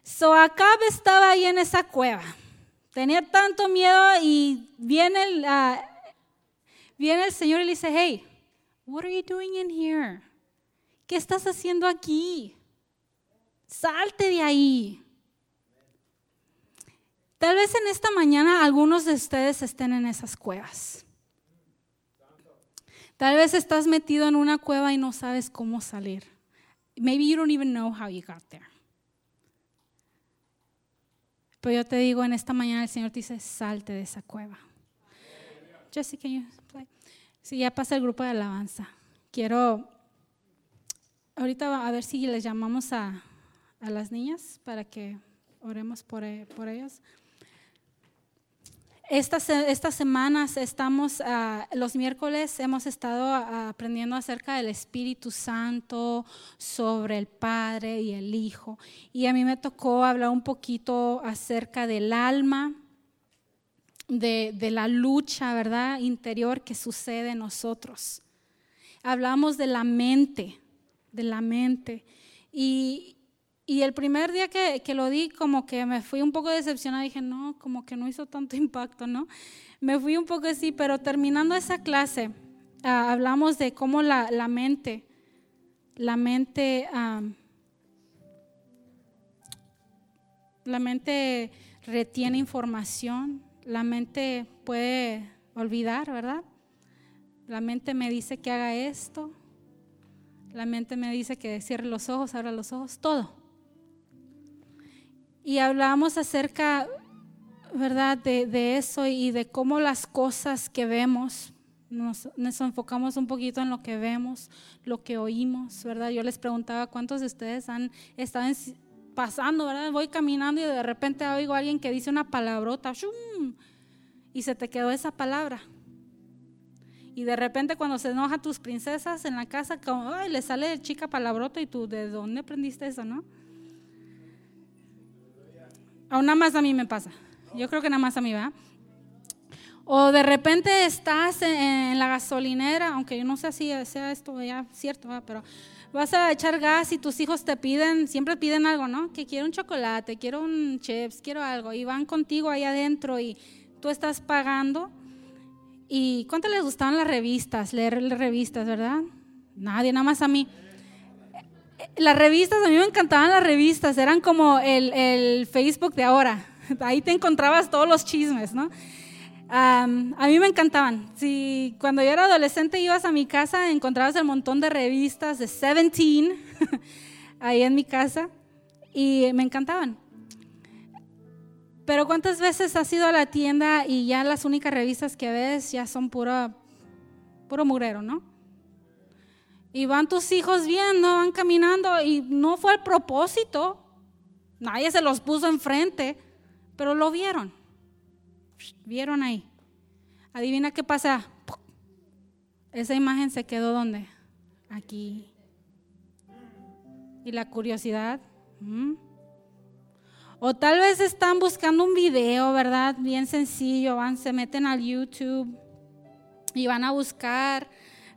So Acab estaba ahí en esa cueva. Tenía tanto miedo y viene el, uh, viene el Señor y le dice, hey, what are you doing in here? ¿Qué estás haciendo aquí? Salte de ahí. Tal vez en esta mañana algunos de ustedes estén en esas cuevas. Tal vez estás metido en una cueva y no sabes cómo salir. Maybe you don't even know how you got there. Pero yo te digo, en esta mañana el Señor te dice, salte de esa cueva. Jessica, you play? Sí, ya pasa el grupo de alabanza. Quiero, ahorita a ver si les llamamos a, a las niñas para que oremos por, por ellos. Estas, estas semanas estamos, ah, los miércoles hemos estado ah, aprendiendo acerca del Espíritu Santo, sobre el Padre y el Hijo. Y a mí me tocó hablar un poquito acerca del alma, de, de la lucha, ¿verdad? Interior que sucede en nosotros. Hablamos de la mente, de la mente. Y, y el primer día que, que, lo di, como que me fui un poco decepcionada, dije, no, como que no hizo tanto impacto, ¿no? Me fui un poco así, pero terminando esa clase, ah, hablamos de cómo la, la mente, la mente, la mente retiene información, la mente puede olvidar, ¿verdad? La mente me dice que haga esto, la mente me dice que cierre los ojos, abra los ojos, todo y hablábamos acerca, ¿verdad?, de, eso y de cómo las cosas que vemos, nos, nos, enfocamos un poquito en lo que vemos, lo que oímos, ¿verdad? Yo les preguntaba cuántos de ustedes han estado pasando, ¿verdad? Voy caminando y de repente oigo a alguien que dice una palabrota, y se te quedó esa palabra. Y de repente cuando se enoja tus princesas en la casa, como, ay, le sale chica palabrota y tú, ¿de dónde aprendiste eso, no? O nada más a mí me pasa. Yo creo que nada más a mí, va. O de repente estás en, la gasolinera, aunque yo no sé si sea esto ya cierto, ¿va? pero vas a echar gas y tus hijos te piden, siempre piden algo, ¿no? Que quiero un chocolate, quiero un chips, quiero algo. Y van contigo ahí adentro y tú estás pagando. ¿Y cuánto les gustaban las revistas? Leer revistas, ¿verdad? Nadie, nada más a mí. Las revistas, a mí me encantaban las revistas, eran como el, el Facebook de ahora. Ahí te encontrabas todos los chismes, ¿no? A mí me encantaban. Si cuando yo era adolescente ibas a mi casa, encontrabas el montón de revistas de 17 ahí en mi casa y me encantaban. Pero ¿cuántas veces has ido a la tienda y ya las únicas revistas que ves ya son puro, puro mugrero, ¿no? Y van tus hijos viendo, van caminando y no fue el propósito. Nadie se los puso enfrente, pero lo vieron. ¿Vieron ahí? Adivina qué pasa. Esa imagen se quedó donde? Aquí. ¿Y la curiosidad? O tal vez están buscando un video, ¿verdad? Bien sencillo, van, se meten al YouTube y van a buscar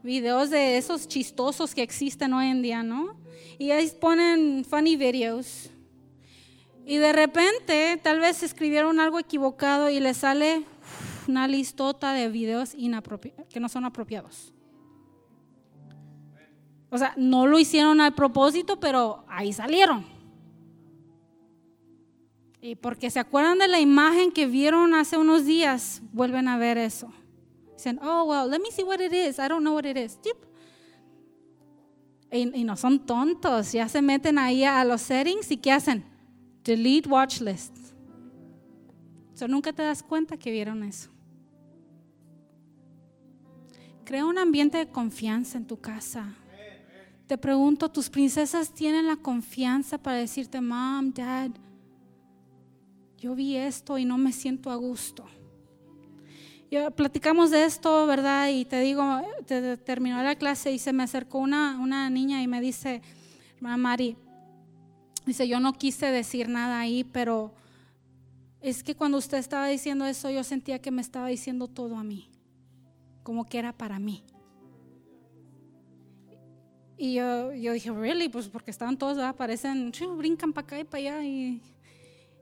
videos de esos chistosos que existen hoy en día, ¿no? Y ahí ponen funny videos. Y de repente, tal vez escribieron algo equivocado y le sale una listota de videos que no son apropiados. O sea, no lo hicieron al propósito, pero ahí salieron. Y porque se acuerdan de la imagen que vieron hace unos días, vuelven a ver eso. Dicen, oh, well, let me see what it is. I don't know what it is. Y, y no son tontos, ya se meten ahí a los settings y ¿qué hacen? Delete watch list. So, nunca te das cuenta que vieron eso. Crea un ambiente de confianza en tu casa. Te pregunto, ¿tus princesas tienen la confianza para decirte, mom, dad, yo vi esto y no me siento a gusto? Platicamos de esto, ¿verdad? Y te digo, te, terminó la clase y se me acercó una, una niña y me dice, hermana Mari, Dice, yo no quise decir nada ahí, pero es que cuando usted estaba diciendo eso, yo sentía que me estaba diciendo todo a mí, como que era para mí. Y yo, yo dije, really, pues porque estaban todos, aparecen, brincan para acá y para allá. Y,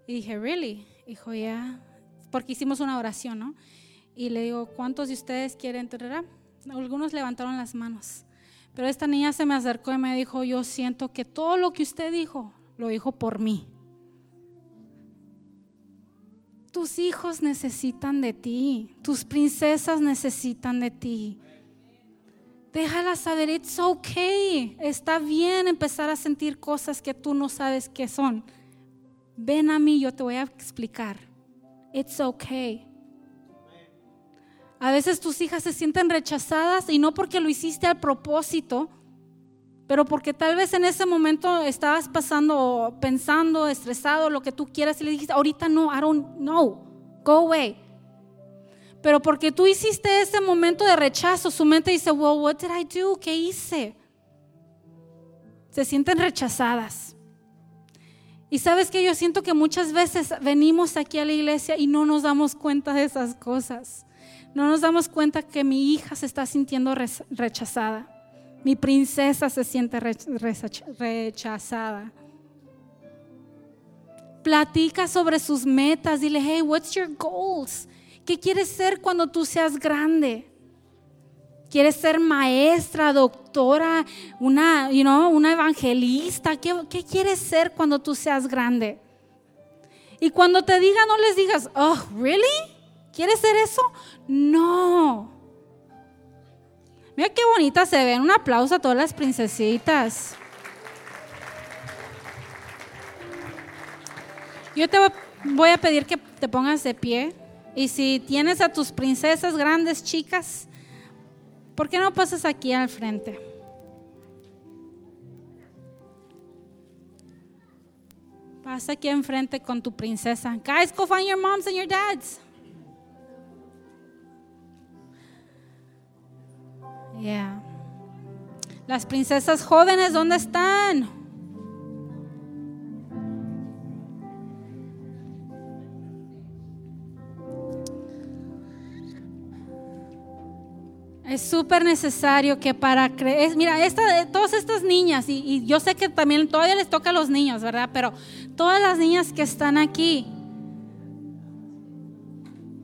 dije, really. Dijo, ya, porque hicimos una oración, ¿no? Y le digo, ¿cuántos de ustedes quieren? Algunos levantaron las manos. Pero esta niña se me acercó y me dijo, yo siento que todo lo que usted dijo lo dijo por mí. Tus hijos necesitan de ti, tus princesas necesitan de ti. Déjala saber, it's okay. Está bien empezar a sentir cosas que tú no sabes qué son. Ven a mí, yo te voy a explicar. It's okay. A veces tus hijas se sienten rechazadas y no porque lo hiciste al propósito, pero porque tal vez en ese momento estabas pasando, pensando, estresado, lo que tú quieras, y le dijiste, ahorita no, I don't go away. Pero porque tú hiciste ese momento de rechazo, su mente dice, well, what did I do? ¿Qué hice? Se sienten rechazadas. Y sabes que yo siento que muchas veces venimos aquí a la iglesia y no nos damos cuenta de esas cosas. No nos damos cuenta que mi hija se está sintiendo rechazada. Mi princesa se siente rechazada. Platica sobre sus metas. Dile, hey, what's your goals? ¿Qué quieres ser cuando tú seas grande? ¿Quieres ser maestra, doctora, una, you know, una evangelista? ¿Qué, ¿Qué quieres ser cuando tú seas grande? Y cuando te diga, no les digas, oh, ¿really? ¿Quieres ser eso? No. Mira qué bonita se ven. Un aplauso a todas las princesitas. Yo te voy a pedir que te pongas de pie. Y si tienes a tus princesas grandes, chicas, ¿por qué no pasas aquí al frente? Pasa aquí enfrente con tu princesa. Guys, go find your moms and your dads. Yeah. Las princesas jóvenes, ¿dónde están? Es súper necesario que para creer, mira, esta, todas estas niñas, y, y, yo sé que también todavía les toca a los niños, ¿verdad? Pero todas las niñas que están aquí,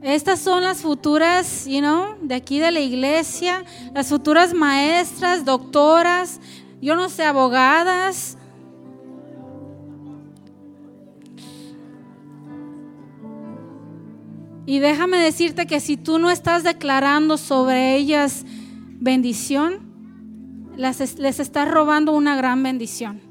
estas son las futuras, you know, de aquí de la iglesia, las futuras maestras, doctoras, yo no sé, abogadas. Y déjame decirte que si tú no estás declarando sobre ellas bendición, les estás robando una gran bendición.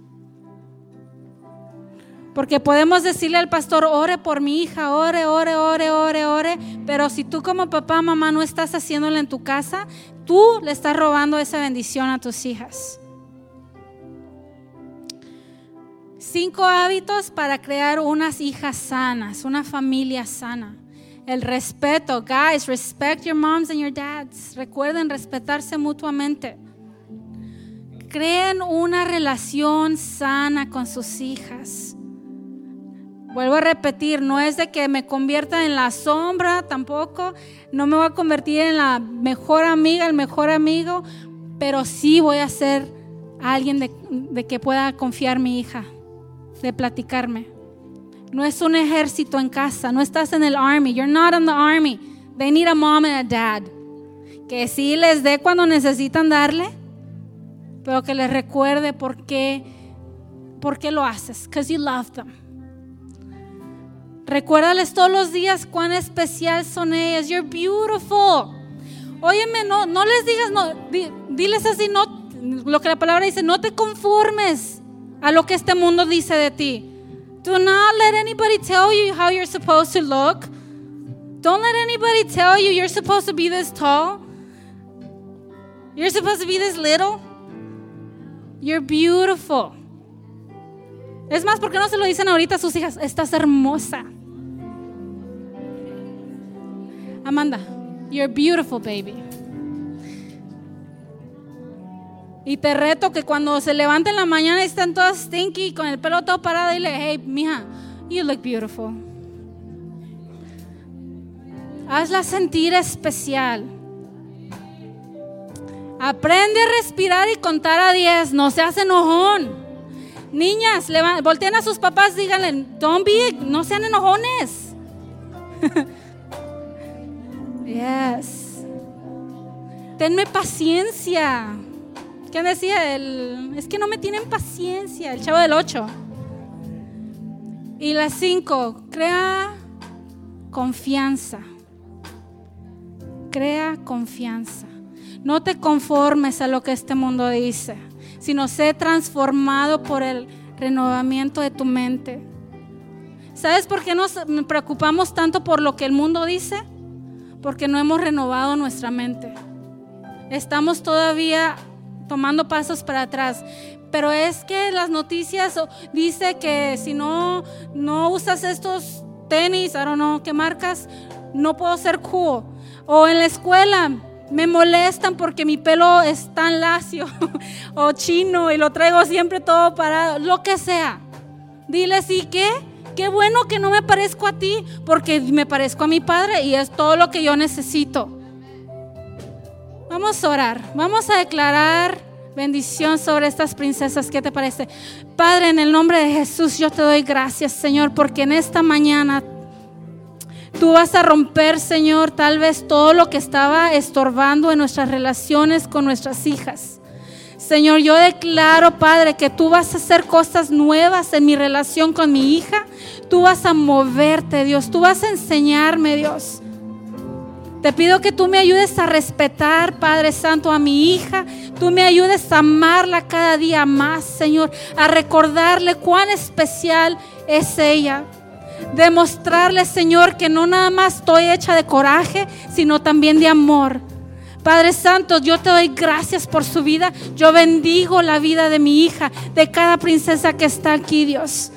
Porque podemos decirle al pastor, ore por mi hija, ore, ore, ore, ore, ore. Pero si tú como papá, mamá no estás haciéndolo en tu casa, tú le estás robando esa bendición a tus hijas. Cinco hábitos para crear unas hijas sanas, una familia sana. El respeto. Guys, respect your moms and your dads. Recuerden respetarse mutuamente. Creen una relación sana con sus hijas. Vuelvo a repetir, no es de que me convierta en la sombra tampoco, no me voy a convertir en la mejor amiga, el mejor amigo, pero sí voy a ser alguien de, que pueda confiar mi hija, de platicarme. No es un ejército en casa, no estás en el army, you're not in the army. They need a mom and a dad. Que sí les dé cuando necesitan darle, pero que les recuerde por qué, por qué lo haces, because you love them. Recuérdales todos los días cuán especial son ellas. You're beautiful. Óyeme, no, no les digas, no, diles así, no, lo que la palabra dice, no te conformes a lo que este mundo dice de ti. Do not let anybody tell you how you're supposed to look. Don't let anybody tell you you're supposed to be this tall. You're supposed to be this little. You're beautiful. Es más, ¿por qué no se lo dicen ahorita a sus hijas? Estás hermosa. Amanda, you're beautiful, baby. Y te reto que cuando se levanten en la mañana y están todas stinky, con el pelo todo parado, dile, hey, mija, you look beautiful. Hazla sentir especial. Aprende a respirar y contar a 10. No seas enojón. Niñas, volteen a sus papás, díganle, don't be, no sean enojones. Yes. Tenme paciencia. ¿Qué decía? El, es que no me tienen paciencia, el chavo del 8. Y la 5, crea confianza. Crea confianza. No te conformes a lo que este mundo dice, sino sé transformado por el renovamiento de tu mente. ¿Sabes por qué nos preocupamos tanto por lo que el mundo dice? Porque no hemos renovado nuestra mente. Estamos todavía tomando pasos para atrás. Pero es que las noticias dice que si no no usas estos tenis, I don't know qué marcas, no puedo ser cool. O en la escuela me molestan porque mi pelo es tan lacio o chino y lo traigo siempre todo parado, lo que sea. Dile sí que Qué bueno que no me parezco a ti porque me parezco a mi Padre y es todo lo que yo necesito. Vamos a orar, vamos a declarar bendición sobre estas princesas. ¿Qué te parece? Padre, en el nombre de Jesús yo te doy gracias, Señor, porque en esta mañana tú vas a romper, Señor, tal vez todo lo que estaba estorbando en nuestras relaciones con nuestras hijas. Señor, yo declaro, Padre, que tú vas a hacer cosas nuevas en mi relación con mi hija. Tú vas a moverte, Dios. Tú vas a enseñarme, Dios. Te pido que tú me ayudes a respetar, Padre Santo, a mi hija. Tú me ayudes a amarla cada día más, Señor. A recordarle cuán especial es ella. Demostrarle, Señor, que no nada más estoy hecha de coraje, sino también de amor. Padre Santo, yo te doy gracias por su vida. Yo bendigo la vida de mi hija, de cada princesa que está aquí, Dios.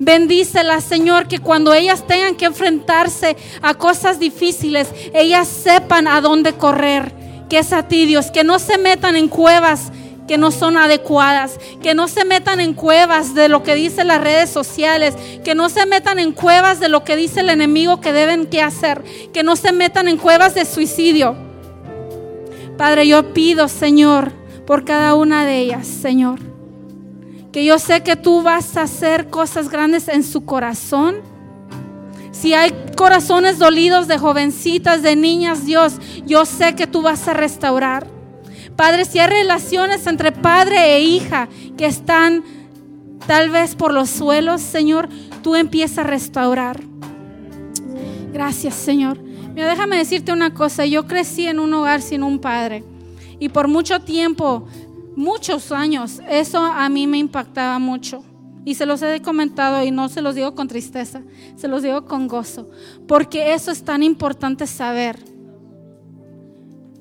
Bendícela, Señor, que cuando ellas tengan que enfrentarse a cosas difíciles, ellas sepan a dónde correr que es a ti, Dios, que no se metan en cuevas que no son adecuadas, que no se metan en cuevas de lo que dicen las redes sociales, que no se metan en cuevas de lo que dice el enemigo que deben que hacer, que no se metan en cuevas de suicidio. Padre, yo pido, Señor, por cada una de ellas, Señor, que yo sé que tú vas a hacer cosas grandes en su corazón. Si hay corazones dolidos de jovencitas, de niñas, Dios, yo sé que tú vas a restaurar. Padre, si hay relaciones entre padre e hija que están tal vez por los suelos, Señor, tú empiezas a restaurar. Gracias, Señor. Mira, déjame decirte una cosa. Yo crecí en un hogar sin un padre. Y por mucho tiempo, muchos años, eso a mí me impactaba mucho. Y se los he comentado y no se los digo con tristeza, se los digo con gozo. Porque eso es tan importante saber.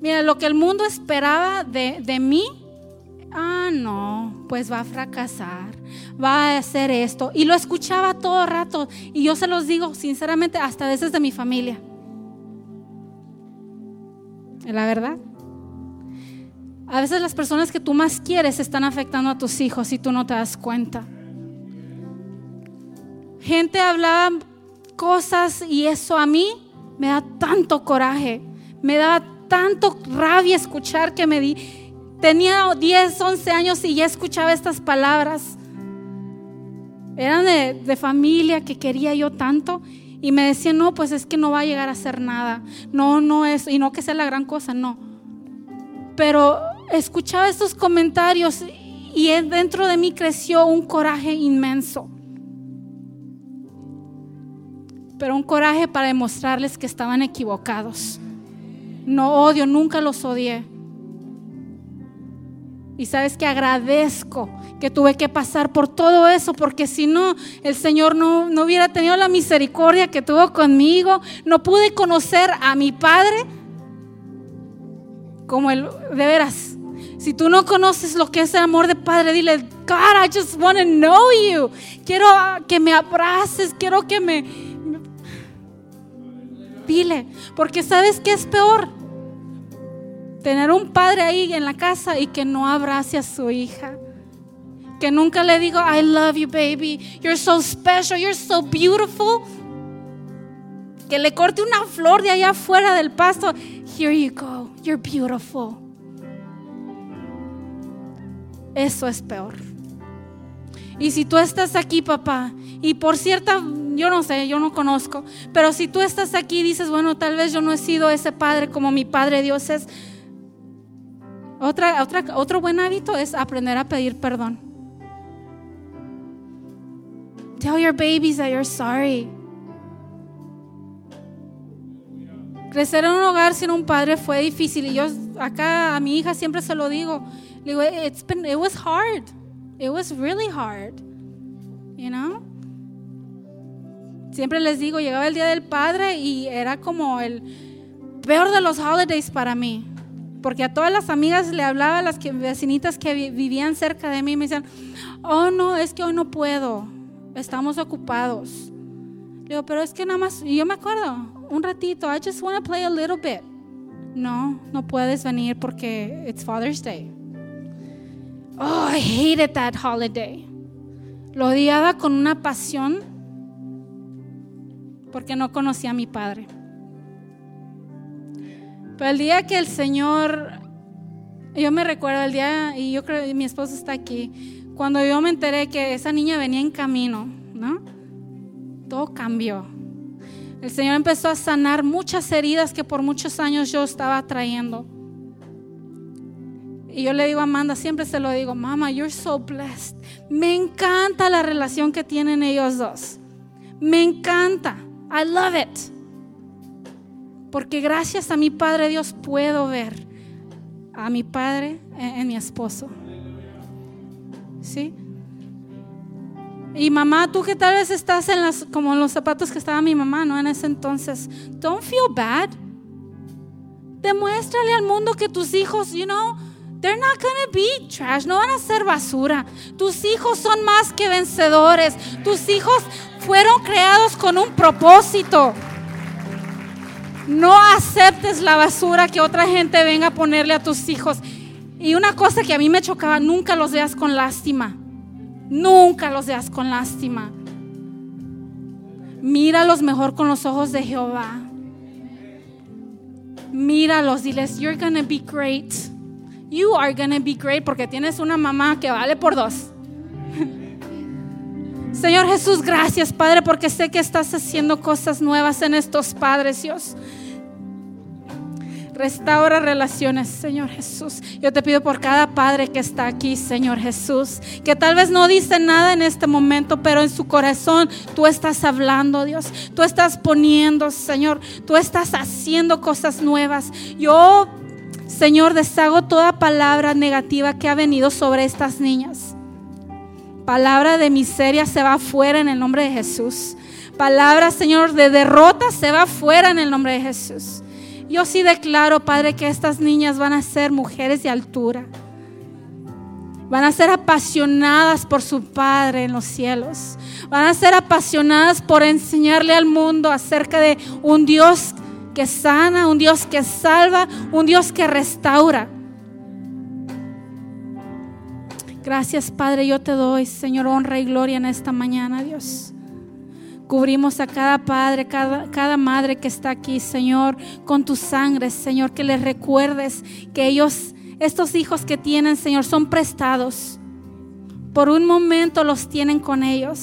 Mira, lo que el mundo esperaba de, mí, ah, no, pues va a fracasar, va a hacer esto. Y lo escuchaba todo rato. Y yo se los digo sinceramente, hasta veces de mi familia. La verdad. A veces las personas que tú más quieres están afectando a tus hijos y tú no te das cuenta. Gente hablaba cosas y eso a mí me da tanto coraje, me da tanto rabia escuchar que me di. Tenía 10, 11 años y ya escuchaba estas palabras. Eran de, familia que quería yo tanto y me decían, no, pues es que no va a llegar a ser nada. No, no es, y no que sea la gran cosa, no. Pero escuchaba estos comentarios y dentro de mí creció un coraje inmenso. Pero un coraje para demostrarles que estaban equivocados. No odio, nunca los odié. Y sabes que agradezco que tuve que pasar por todo eso, porque si no, el Señor no, no hubiera tenido la misericordia que tuvo conmigo. No pude conocer a mi Padre como el, de veras. Si tú no conoces lo que es el amor de Padre, dile, God, I just want to know you. Quiero que me abraces, quiero que me Dile, porque sabes que es peor tener un padre ahí en la casa y que no abrace a su hija. Que nunca le digo, I love you, baby. You're so special. You're so beautiful. Que le corte una flor de allá afuera del pasto. Here you go. You're beautiful. Eso es peor. Y si tú estás aquí, papá, y por cierta, yo no sé, yo no conozco, pero si tú estás aquí y dices, bueno, tal vez yo no he sido ese padre como mi padre Dios es, otra, otra, otro buen hábito es aprender a pedir perdón. Tell your babies that you're sorry. Crecer en un hogar sin un padre fue difícil y yo acá a mi hija siempre se lo digo. Digo, It's been, it was hard. It was really hard. You know? Siempre les digo, llegaba el día del padre y era como el peor de los holidays para mí. Porque a todas las amigas le hablaba, a las vecinitas que vivían cerca de mí, me decían, oh no, es que hoy no puedo, estamos ocupados. Le digo, pero es que nada más, y yo me acuerdo, un ratito, I just want to play a little bit. No, no puedes venir porque it's Father's Day. Oh, I hated that holiday. Lo odiaba con una pasión porque no conocía a mi padre. Pero el día que el Señor, yo me recuerdo el día, y yo creo que mi esposo está aquí, cuando yo me enteré que esa niña venía en camino, ¿no? Todo cambió. El Señor empezó a sanar muchas heridas que por muchos años yo estaba trayendo. Y yo le digo a Amanda, siempre se lo digo, Mama, you're so blessed. Me encanta la relación que tienen ellos dos. Me encanta. I love it. Porque gracias a mi Padre Dios puedo ver a mi Padre en, mi esposo. ¿Sí? Y mamá, tú que tal vez estás en las, como en los zapatos que estaba mi mamá, ¿no? En ese entonces. Don't feel bad. Demuéstrale al mundo que tus hijos, you know, They're not gonna be trash, no van a ser basura. Tus hijos son más que vencedores. Tus hijos fueron creados con un propósito. No aceptes la basura que otra gente venga a ponerle a tus hijos. Y una cosa que a mí me chocaba, nunca los veas con lástima. Nunca los veas con lástima. Míralos mejor con los ojos de Jehová. Míralos, diles, you're gonna be great. You are gonna be great porque tienes una mamá que vale por dos. Señor Jesús, gracias Padre porque sé que estás haciendo cosas nuevas en estos padres, Dios. Restaura relaciones, Señor Jesús. Yo te pido por cada padre que está aquí, Señor Jesús, que tal vez no dice nada en este momento, pero en su corazón tú estás hablando, Dios. Tú estás poniendo, Señor, tú estás haciendo cosas nuevas. Yo, Señor, deshago toda palabra negativa que ha venido sobre estas niñas. Palabra de miseria se va fuera en el nombre de Jesús. Palabra, Señor, de derrota se va fuera en el nombre de Jesús. Yo sí declaro, Padre, que estas niñas van a ser mujeres de altura. Van a ser apasionadas por su Padre en los cielos. Van a ser apasionadas por enseñarle al mundo acerca de un Dios que sana, un Dios que salva, un Dios que restaura. Gracias, Padre, yo te doy, Señor, honra y gloria en esta mañana, Dios. Cubrimos a cada padre, cada, cada madre que está aquí, Señor, con tu sangre, Señor, que les recuerdes que ellos, estos hijos que tienen, Señor, son prestados. Por un momento los tienen con ellos.